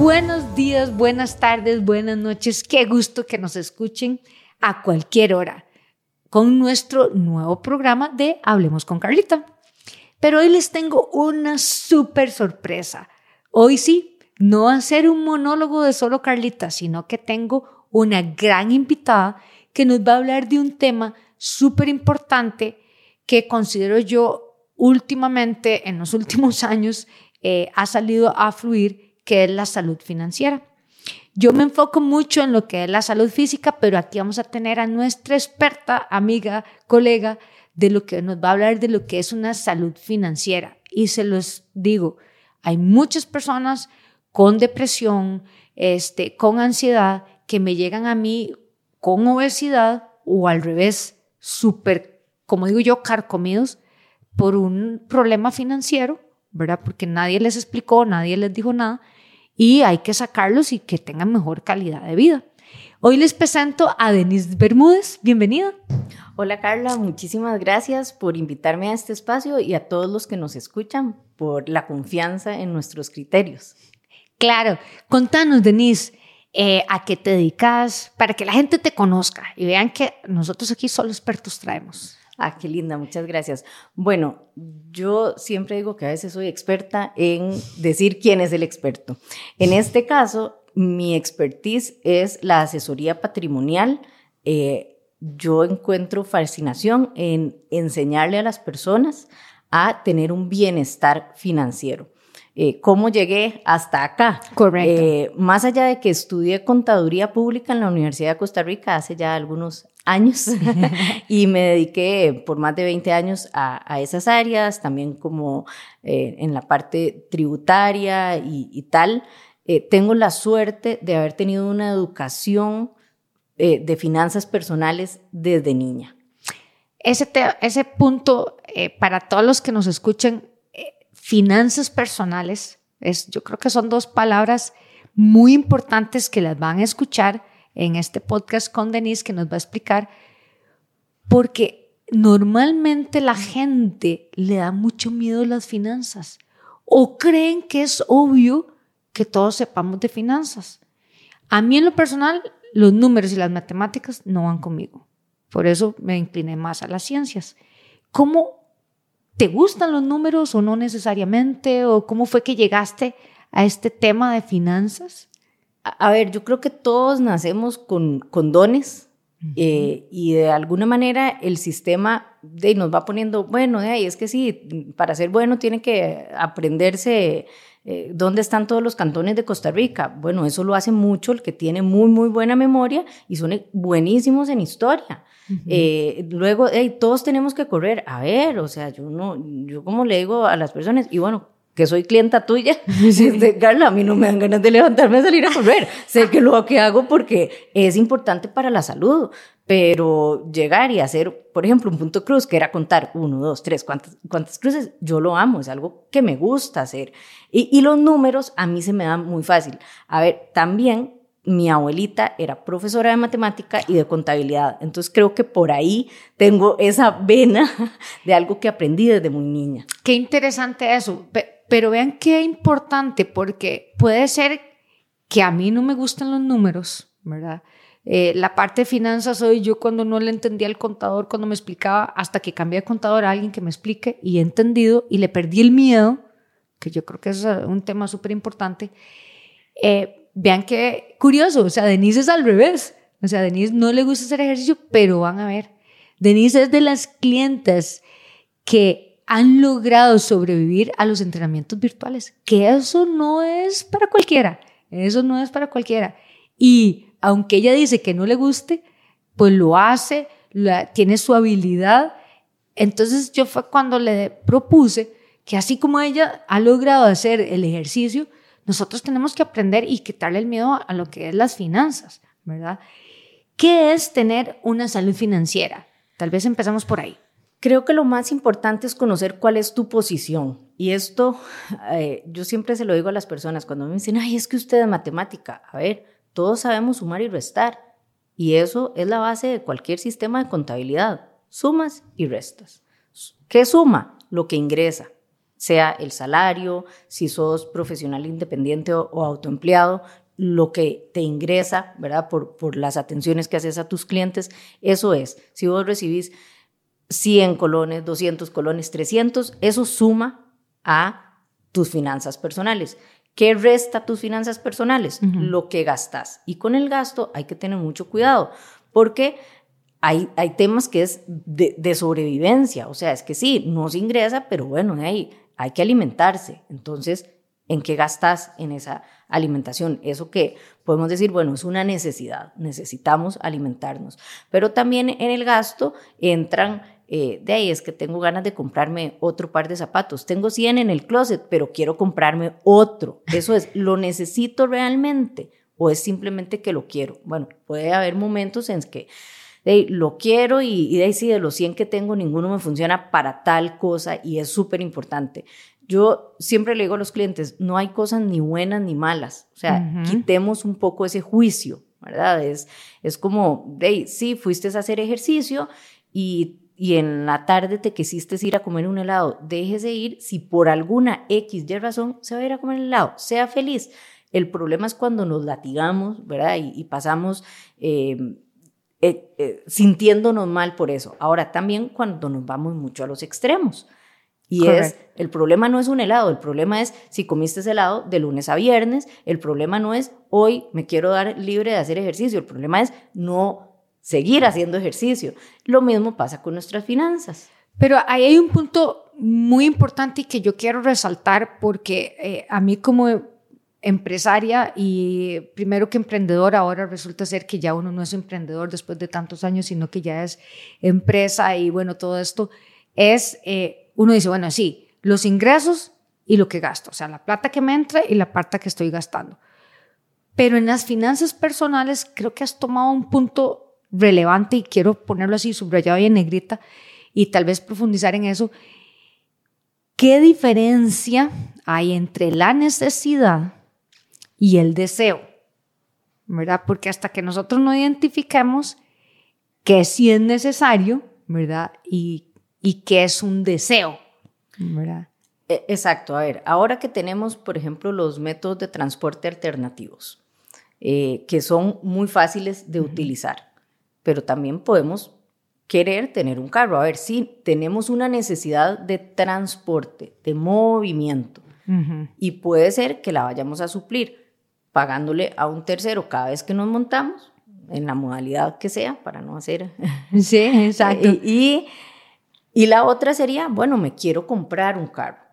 Buenos días, buenas tardes, buenas noches. Qué gusto que nos escuchen a cualquier hora con nuestro nuevo programa de Hablemos con Carlita. Pero hoy les tengo una súper sorpresa. Hoy sí, no va a ser un monólogo de solo Carlita, sino que tengo una gran invitada que nos va a hablar de un tema súper importante que considero yo últimamente, en los últimos años, eh, ha salido a fluir, que es la salud financiera. Yo me enfoco mucho en lo que es la salud física, pero aquí vamos a tener a nuestra experta, amiga, colega, de lo que nos va a hablar de lo que es una salud financiera. Y se los digo, hay muchas personas con depresión, este, con ansiedad, que me llegan a mí con obesidad o al revés, súper, como digo yo, carcomidos por un problema financiero, ¿verdad? Porque nadie les explicó, nadie les dijo nada y hay que sacarlos y que tengan mejor calidad de vida. Hoy les presento a Denise Bermúdez. Bienvenida. Hola Carla, muchísimas gracias por invitarme a este espacio y a todos los que nos escuchan por la confianza en nuestros criterios. Claro, contanos Denise, eh, a qué te dedicas, para que la gente te conozca y vean que nosotros aquí solo expertos traemos. Ah, qué linda, muchas gracias. Bueno, yo siempre digo que a veces soy experta en decir quién es el experto. En este caso, mi expertise es la asesoría patrimonial. Eh, yo encuentro fascinación en enseñarle a las personas a tener un bienestar financiero. Eh, ¿Cómo llegué hasta acá? Correcto. Eh, más allá de que estudié contaduría pública en la Universidad de Costa Rica hace ya algunos años y me dediqué por más de 20 años a, esas áreas, también como eh, en la parte tributaria y, tal. tengo la suerte de haber tenido una educación de finanzas personales desde niña. Ese, ese punto, para todos los que nos escuchan, finanzas personales, es, yo creo que son dos palabras muy importantes que las van a escuchar en este podcast con Denise que nos va a explicar, porque normalmente la gente le da mucho miedo a las finanzas o creen que es obvio que todos sepamos de finanzas. A mí en lo personal, los números y las matemáticas no van conmigo. Por eso me incliné más a las ciencias. ¿Cómo ¿Te gustan los números o no necesariamente? ¿O cómo fue que llegaste a este tema de finanzas? A, ver, yo creo que todos nacemos con, con dones eh, y de alguna manera el sistema de, nos va poniendo, bueno, de ahí es que sí, para ser bueno tiene que aprenderse eh, dónde están todos los cantones de Costa Rica. Bueno, eso lo hace mucho el que tiene muy, muy buena memoria y son buenísimos en historia. Eh, luego, todos tenemos que correr. A ver, o sea, yo no, yo como le digo a las personas, y bueno, que soy clienta tuya, este, Carla, a mí no me dan ganas de levantarme a salir a correr. sé que lo que hago porque es importante para la salud, pero llegar y hacer, por ejemplo, un punto cruz, que era contar uno, dos, tres, cuántas, cuántas cruces, yo lo amo, es algo que me gusta hacer. Y, y los números a mí se me dan muy fácil. A ver, también mi abuelita era profesora de matemática y de contabilidad. Entonces creo que por ahí tengo esa vena de algo que aprendí desde muy niña. Qué interesante eso. Pero vean qué importante, porque puede ser que a mí no me gustan los números, ¿verdad? Eh, la parte de finanzas soy yo cuando no le entendía al contador, cuando me explicaba, hasta que cambié de contador a alguien que me explique y he entendido y le perdí el miedo, que yo creo que es un tema súper importante. Eh, vean qué curioso, o sea, Denise es al revés. O sea, Denise no le gusta hacer ejercicio, pero van a ver. Denise es de las clientes que han logrado sobrevivir a los entrenamientos virtuales, que eso no es para cualquiera, eso no es para cualquiera. Y aunque ella dice que no le guste, pues lo hace, tiene su habilidad. Entonces yo fue cuando le propuse que así como ella ha logrado hacer el ejercicio, nosotros tenemos que aprender y quitarle el miedo a lo que es las finanzas, ¿verdad? ¿Qué es tener una salud financiera? Tal vez empezamos por ahí. Creo que lo más importante es conocer cuál es tu posición. Y esto, eh, yo siempre se lo digo a las personas cuando me dicen, ay, es que usted es matemática. A ver, todos sabemos sumar y restar. Y eso es la base de cualquier sistema de contabilidad. Sumas y restas. ¿Qué suma? Lo que ingresa. Sea el salario, si sos profesional independiente o, o autoempleado, lo que te ingresa, ¿verdad? Por, por las atenciones que haces a tus clientes, eso es. Si vos recibís 100 colones, 200 colones, 300, eso suma a tus finanzas personales. ¿Qué resta tus finanzas personales? Lo que gastas. Y con el gasto hay que tener mucho cuidado, porque hay, hay temas que es de, sobrevivencia. O sea, es que sí, no se ingresa, pero bueno, hay, hay que alimentarse. Entonces, ¿en qué gastas en esa alimentación? Eso que podemos decir, bueno, es una necesidad, necesitamos alimentarnos. Pero también en el gasto entran eh, de ahí es que tengo ganas de comprarme otro par de zapatos. Tengo 100 en el closet, pero quiero comprarme otro. Eso es, ¿lo necesito realmente o es simplemente que lo quiero? Bueno, puede haber momentos en que de lo quiero y, de ahí sí, de los 100 que tengo, ninguno me funciona para tal cosa y es súper importante. Yo siempre le digo a los clientes, no hay cosas ni buenas ni malas. O sea, quitemos un poco ese juicio, ¿verdad? Es, es como, de sí, fuiste a hacer ejercicio y y en la tarde te quisiste ir a comer un helado, déjese ir si por alguna X y razón se va a ir a comer el helado, sea feliz. El problema es cuando nos latigamos, ¿verdad? Y, pasamos eh, eh, eh, sintiéndonos mal por eso. Ahora, también cuando nos vamos mucho a los extremos. Y es, el problema no es un helado, el problema es si comiste ese helado de lunes a viernes, el problema no es hoy me quiero dar libre de hacer ejercicio, el problema es no seguir haciendo ejercicio. Lo mismo pasa con nuestras finanzas. Pero ahí hay un punto muy importante que yo quiero resaltar porque eh, a mí como empresaria y primero que emprendedor, ahora resulta ser que ya uno no es emprendedor después de tantos años, sino que ya es empresa y bueno, todo esto es, eh, uno dice, bueno, sí, los ingresos y lo que gasto, o sea, la plata que me entra y la plata que estoy gastando. Pero en las finanzas personales creo que has tomado un punto relevante y quiero ponerlo así subrayado y en negrita y tal vez profundizar en eso. ¿Qué diferencia hay entre la necesidad y el deseo? ¿Verdad? Porque hasta que nosotros no identifiquemos que sí es necesario, ¿verdad? Y, y que es un deseo, ¿verdad? E, exacto, a ver, ahora que tenemos, por ejemplo, los métodos de transporte alternativos, eh, que son muy fáciles de utilizar pero también podemos querer tener un carro. A ver, si tenemos una necesidad de transporte, de movimiento, y puede ser que la vayamos a suplir pagándole a un tercero cada vez que nos montamos, en la modalidad que sea, para no hacer... Sí, exacto. y, y la otra sería, bueno, me quiero comprar un carro.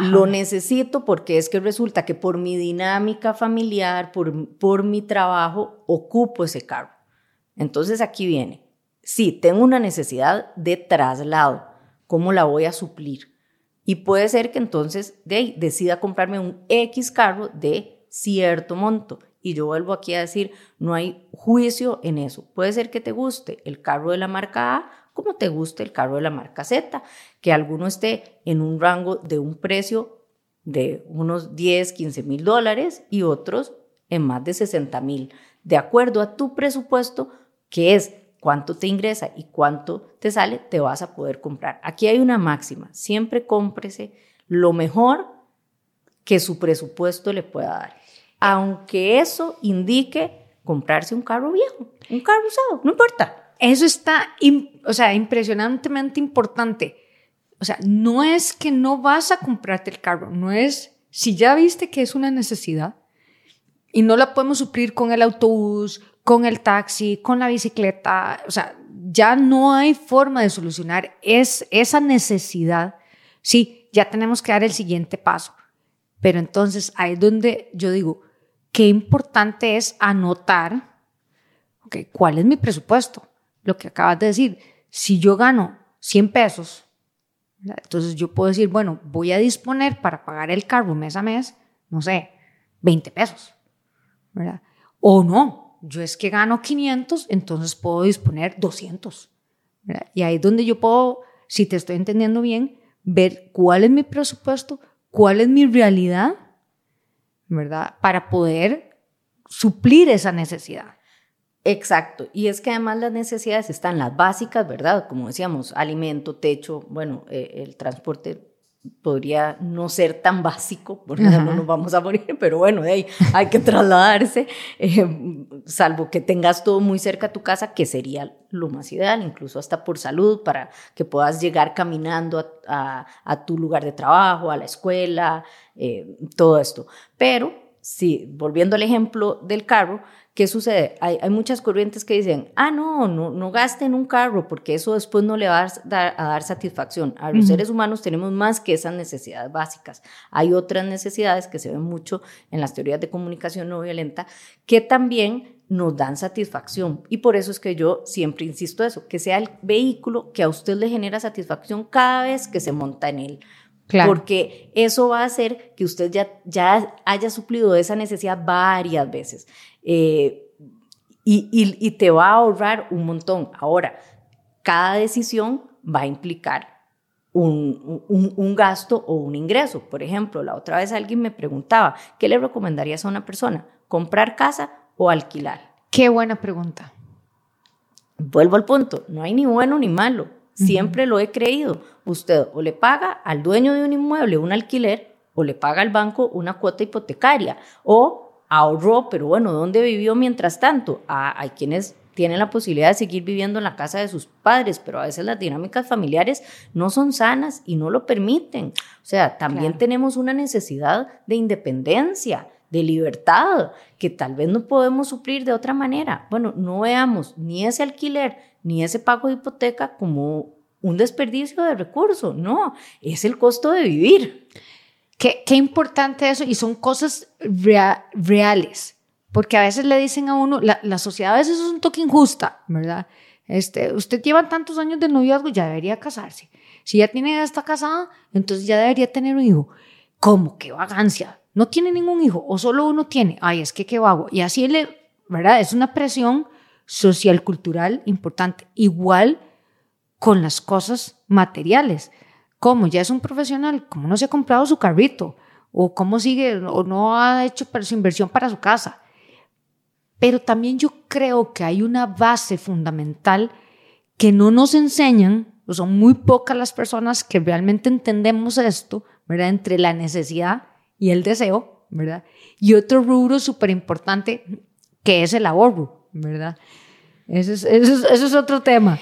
Lo necesito porque es que resulta que por mi dinámica familiar, por, por mi trabajo, ocupo ese carro. Entonces aquí viene, sí, tengo una necesidad de traslado, ¿cómo la voy a suplir? Y puede ser que entonces de decida comprarme un X carro de cierto monto. Y yo vuelvo aquí a decir, no hay juicio en eso. Puede ser que te guste el carro de la marca A como te guste el carro de la marca Z, que alguno esté en un rango de un precio de unos 10, 15 mil dólares y otros en más de 60 mil. De acuerdo a tu presupuesto, que es cuánto te ingresa y cuánto te sale, te vas a poder comprar. Aquí hay una máxima, siempre cómprese lo mejor que su presupuesto le pueda dar, aunque eso indique comprarse un carro viejo, un carro usado, no importa. Eso está, o sea, impresionantemente importante. O sea, no es que no vas a comprarte el carro, no es, si ya viste que es una necesidad y no la podemos suplir con el autobús, con el taxi, con la bicicleta, o sea, ya no hay forma de solucionar es, esa necesidad. Sí, ya tenemos que dar el siguiente paso. Pero entonces ahí es donde yo digo, qué importante es anotar, okay, ¿cuál es mi presupuesto? Lo que acabas de decir, si yo gano 100 pesos, entonces yo puedo decir, bueno, voy a disponer para pagar el carro mes a mes, no sé, 20 pesos, ¿verdad? O no, yo es que gano 500, entonces puedo disponer 200. Y ahí es donde yo puedo, si te estoy entendiendo bien, ver cuál es mi presupuesto, cuál es mi realidad, ¿verdad? Para poder suplir esa necesidad. Exacto. Y es que además las necesidades están las básicas, ¿verdad? Como decíamos, alimento, techo, bueno, eh, el transporte podría no ser tan básico, porque no nos vamos a morir, pero bueno, de ahí hay que trasladarse, eh, salvo que tengas todo muy cerca a tu casa, que sería lo más ideal, incluso hasta por salud, para que puedas llegar caminando a, tu lugar de trabajo, a la escuela, eh, todo esto. Pero, sí, volviendo al ejemplo del carro, ¿Qué sucede? Hay, muchas corrientes que dicen, ah, no, no, no gaste en un carro porque eso después no le va a dar, satisfacción. A los seres humanos tenemos más que esas necesidades básicas. Hay otras necesidades que se ven mucho en las teorías de comunicación no violenta que también nos dan satisfacción. Y por eso es que yo siempre insisto eso, que sea el vehículo que a usted le genera satisfacción cada vez que se monta en él. Porque eso va a hacer que usted ya, ya haya suplido esa necesidad varias veces. Eh, y, te va a ahorrar un montón. Ahora, cada decisión va a implicar un, un, gasto o un ingreso. Por ejemplo, la otra vez alguien me preguntaba, ¿qué le recomendarías a una persona? ¿Comprar casa o alquilar? Qué buena pregunta. Vuelvo al punto, no hay ni bueno ni malo. Siempre lo he creído. Usted o le paga al dueño de un inmueble un alquiler o le paga al banco una cuota hipotecaria o ahorró, pero bueno, ¿dónde vivió mientras tanto? Ah, hay quienes tienen la posibilidad de seguir viviendo en la casa de sus padres, pero a veces las dinámicas familiares no son sanas y no lo permiten. O sea, también tenemos una necesidad de independencia, de libertad, que tal vez no podemos suplir de otra manera. Bueno, no veamos ni ese alquiler ni ese pago de hipoteca como un desperdicio de recursos, no, es el costo de vivir. Qué, importante eso y son cosas reales, porque a veces le dicen a uno, la, sociedad a veces es un toque injusta, ¿verdad? Este, usted lleva tantos años de noviazgo, ya debería casarse. Si ya tiene, está casada, entonces ya debería tener un hijo. ¿Cómo? ¡Qué vagancia! No tiene ningún hijo o solo uno tiene. Ay, es que qué vago. Y así le, ¿verdad? Es una presión social, cultural importante. Igual con las cosas materiales. ¿Cómo? Ya es un profesional, ¿cómo no se ha comprado su carrito? ¿O cómo sigue o no ha hecho su inversión para su casa? Pero también yo creo que hay una base fundamental que no nos enseñan, o son muy pocas las personas que realmente entendemos esto, ¿verdad? Entre la necesidad y el deseo, ¿verdad? Y otro rubro súper importante que es el ahorro, ¿verdad? Ese es, es, otro tema.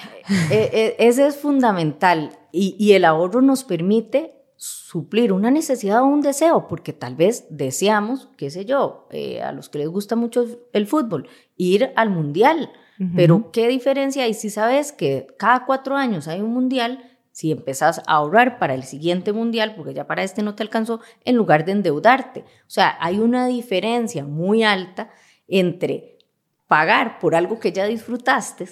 E, e, ese es fundamental y, el ahorro nos permite suplir una necesidad o un deseo, porque tal vez deseamos, qué sé yo, eh, a los que les gusta mucho el fútbol, ir al mundial. Pero ¿qué diferencia hay si sabes que cada cuatro años hay un mundial? Si empezás a ahorrar para el siguiente mundial, porque ya para este no te alcanzó, en lugar de endeudarte. O sea, hay una diferencia muy alta entre pagar por algo que ya disfrutaste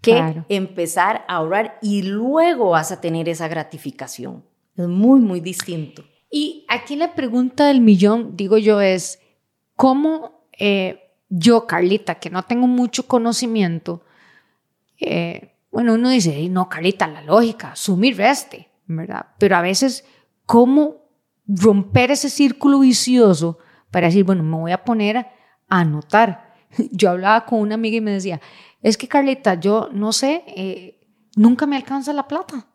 que empezar a ahorrar y luego vas a tener esa gratificación. Es muy, muy distinto. Y aquí la pregunta del millón, digo yo, es, ¿cómo eh, yo, Carlita, que no tengo mucho conocimiento, eh, bueno, uno dice, no, Carlita, la lógica, sumir reste, ¿verdad? Pero a veces, ¿cómo romper ese círculo vicioso para decir, bueno, me voy a poner a anotar? Yo hablaba con una amiga y me decía, es que Carlita, yo no sé, eh, nunca me alcanza la plata.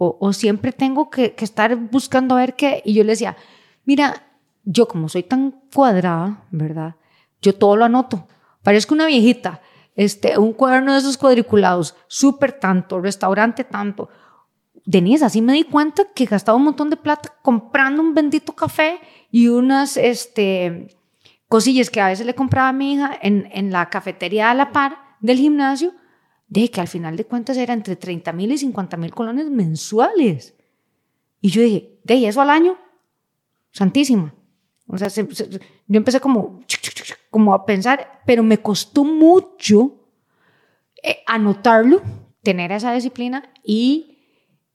O, siempre tengo que, estar buscando a ver qué. Y yo le decía, mira, yo como soy tan cuadrada, ¿verdad? Yo todo lo anoto. Parezco una viejita. Este, un cuaderno de esos cuadriculados, súper tanto, restaurante tanto. Denise, así me di cuenta que gastaba un montón de plata comprando un bendito café y unas este, cosillas que a veces le compraba a mi hija en, en la cafetería a la par del gimnasio, de que al final de cuentas era entre 30 mil y 50 mil colones mensuales. Y yo dije, de eso al año, santísima. O sea, yo empecé como, como a pensar, pero me costó mucho eh, anotarlo, tener esa disciplina y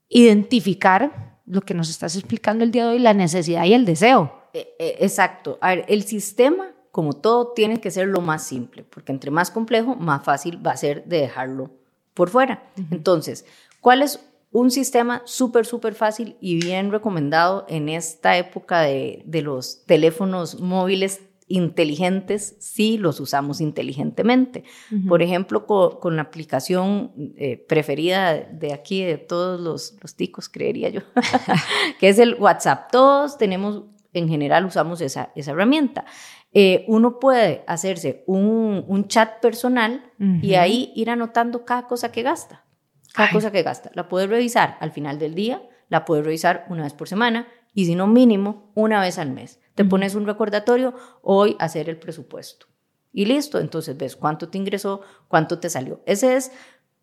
identificar lo que nos estás explicando el día de hoy, la necesidad y el deseo. E, e, exacto. A ver, el sistema como todo, tiene que ser lo más simple, porque entre más complejo, más fácil va a ser de dejarlo por fuera. Entonces, ¿cuál es un sistema súper, súper fácil y bien recomendado en esta época de, los teléfonos móviles inteligentes si los usamos inteligentemente. Por ejemplo, con, la aplicación eh, preferida de aquí de todos los, los ticos, creería yo, que es el WhatsApp. Todos tenemos, en general, usamos esa, esa herramienta. Eh, uno puede hacerse un, un chat personal y ahí ir anotando cada cosa que gasta. Cada cosa que gasta. La puede revisar al final del día, la puede revisar una vez por semana y si no mínimo una vez al mes. Te pones un recordatorio, hoy hacer el presupuesto. Y listo, entonces ves cuánto te ingresó, cuánto te salió. Ese es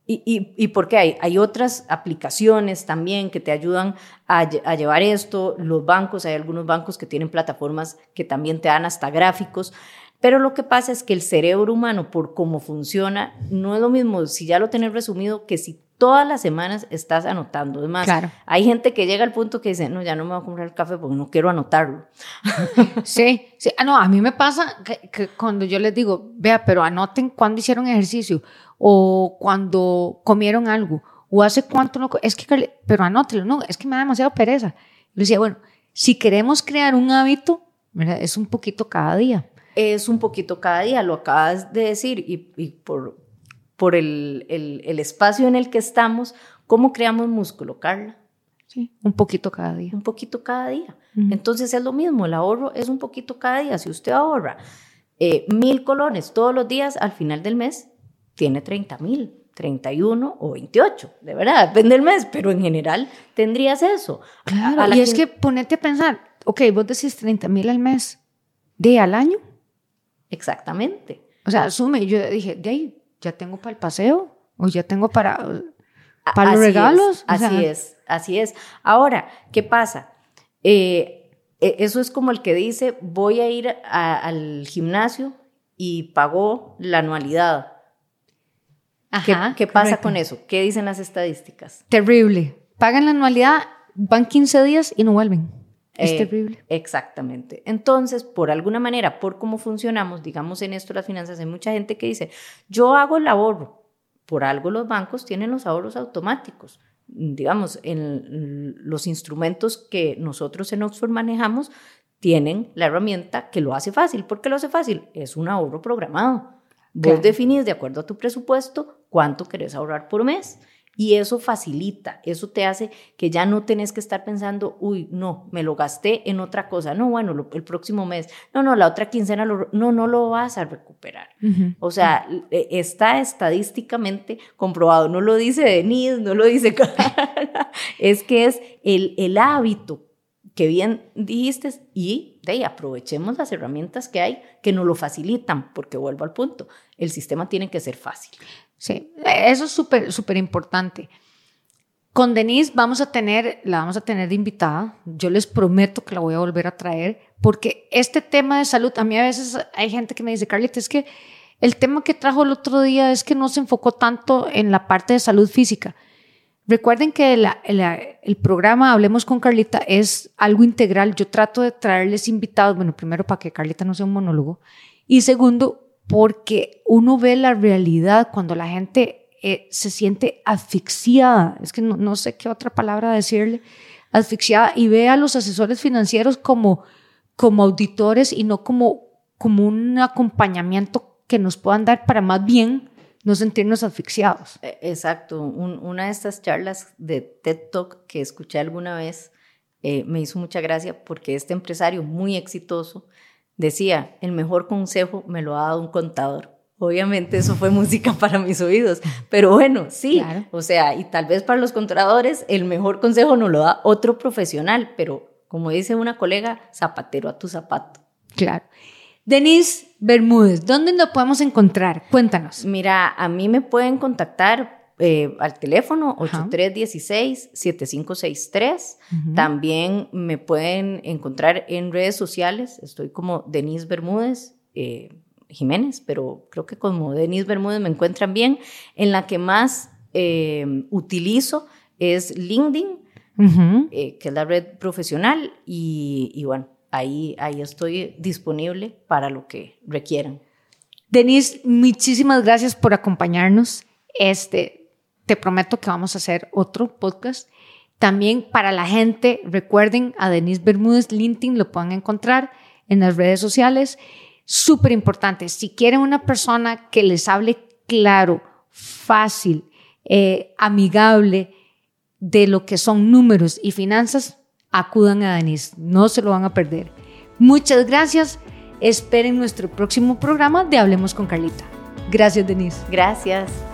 y, y, y, porque hay, hay otras aplicaciones también que te ayudan a, a, llevar esto, los bancos, hay algunos bancos que tienen plataformas que también te dan hasta gráficos, pero lo que pasa es que el cerebro humano, por cómo funciona, no es lo mismo si ya lo tenés resumido que si todas las semanas estás anotando. Además, claro. hay gente que llega al punto que dice, no, ya no me voy a comprar el café porque no quiero anotarlo. Sí, sí. Ah, no, a mí me pasa que, cuando yo les digo, vea, pero anoten cuándo hicieron ejercicio o cuando comieron algo o hace cuánto no, es que, pero anótelo, no, es que me da demasiada pereza. Yo decía, bueno, si queremos crear un hábito, es un poquito cada día. Es un poquito cada día, lo acabas de decir y, y por, por el, el, espacio en el que estamos, ¿cómo creamos músculo, Carla? Sí, un poquito cada día. Un poquito cada día. Entonces es lo mismo, el ahorro es un poquito cada día. Si usted ahorra eh, mil colones todos los días, al final del mes tiene 30 mil. 31 o 28, de verdad, depende del mes, pero en general tendrías eso. Claro, y es que ponete a pensar, ok, vos decís 30 mil al mes, ¿de al año? Exactamente. O sea, asume, yo dije, de ahí ya tengo para el paseo o ya tengo para, para los regalos. así es, así es. Ahora, ¿qué pasa? Eh, e, eso es como el que dice, voy a ir al gimnasio y pagó la anualidad. ¿Qué, pasa con eso? ¿Qué dicen las estadísticas? Terrible. Pagan la anualidad, van 15 días y no vuelven. Es eh, terrible. Exactamente. Entonces, por alguna manera, por cómo funcionamos, digamos en esto las finanzas, hay mucha gente que dice, yo hago el ahorro. Por algo los bancos tienen los ahorros automáticos. Digamos, en los instrumentos que nosotros en Oxford manejamos tienen la herramienta que lo hace fácil. ¿Por qué lo hace fácil? Es un ahorro programado. Vos definís de acuerdo a tu presupuesto cuánto querés ahorrar por mes y eso facilita, eso te hace que ya no tenés que estar pensando, uy, no, me lo gasté en otra cosa, no, bueno, el próximo mes, no, no, la otra quincena, no, no lo vas a recuperar. O sea, e, está estadísticamente comprobado, no lo dice Denise, no lo dice es que es el, el hábito que bien dijiste y de ahí aprovechemos las herramientas que hay que nos lo facilitan, porque vuelvo al punto, el sistema tiene que ser fácil. Sí, eso es súper, súper importante. Con Denise vamos a tener, la vamos a tener de invitada. Yo les prometo que la voy a volver a traer, porque este tema de salud, a mí a veces hay gente que me dice, Carlita, es que el tema que trajo el otro día es que no se enfocó tanto en la parte de salud física. Recuerden que el programa Hablemos con Carlita es algo integral. Yo trato de traerles invitados, bueno, primero para que Carlita no sea un monólogo, y segundo, porque uno ve la realidad cuando la gente eh, se siente asfixiada, es que no, sé qué otra palabra decirle, asfixiada, y ve a los asesores financieros como, como auditores y no como, como un acompañamiento que nos puedan dar para más bien no sentirnos asfixiados. E, exacto, una de estas charlas de TED Talk que escuché alguna vez eh, me hizo mucha gracia porque este empresario muy exitoso Decía, el mejor consejo me lo ha dado un contador. Obviamente eso fue música para mis oídos, pero bueno, sí, o sea, y tal vez para los contadores el mejor consejo nos lo da otro profesional, pero como dice una colega, zapatero a tu zapato. Claro. Denise Bermúdez, ¿dónde nos podemos encontrar? Cuéntanos. Mira, a mí me pueden contactar eh, al teléfono 8316-7563. También me pueden encontrar en redes sociales. Estoy como Denise Bermúdez. Eh, Jiménez, pero creo que como Denise Bermúdez me encuentran bien. En la que más eh, utilizo es LinkedIn, que es la red profesional, y, y, bueno, ahí, ahí estoy disponible para lo que requieran. Denise, muchísimas gracias por acompañarnos. Este, te prometo que vamos a hacer otro podcast. También para la gente, recuerden a Denise Bermúdez, LinkedIn, lo pueden encontrar en las redes sociales. súper importante. Si quieren una persona que les hable claro, fácil, eh, amigable de lo que son números y finanzas, acudan a Denise. No se lo van a perder. Muchas gracias. Esperen nuestro próximo programa de Hablemos con Carlita. Gracias, Denise. Gracias.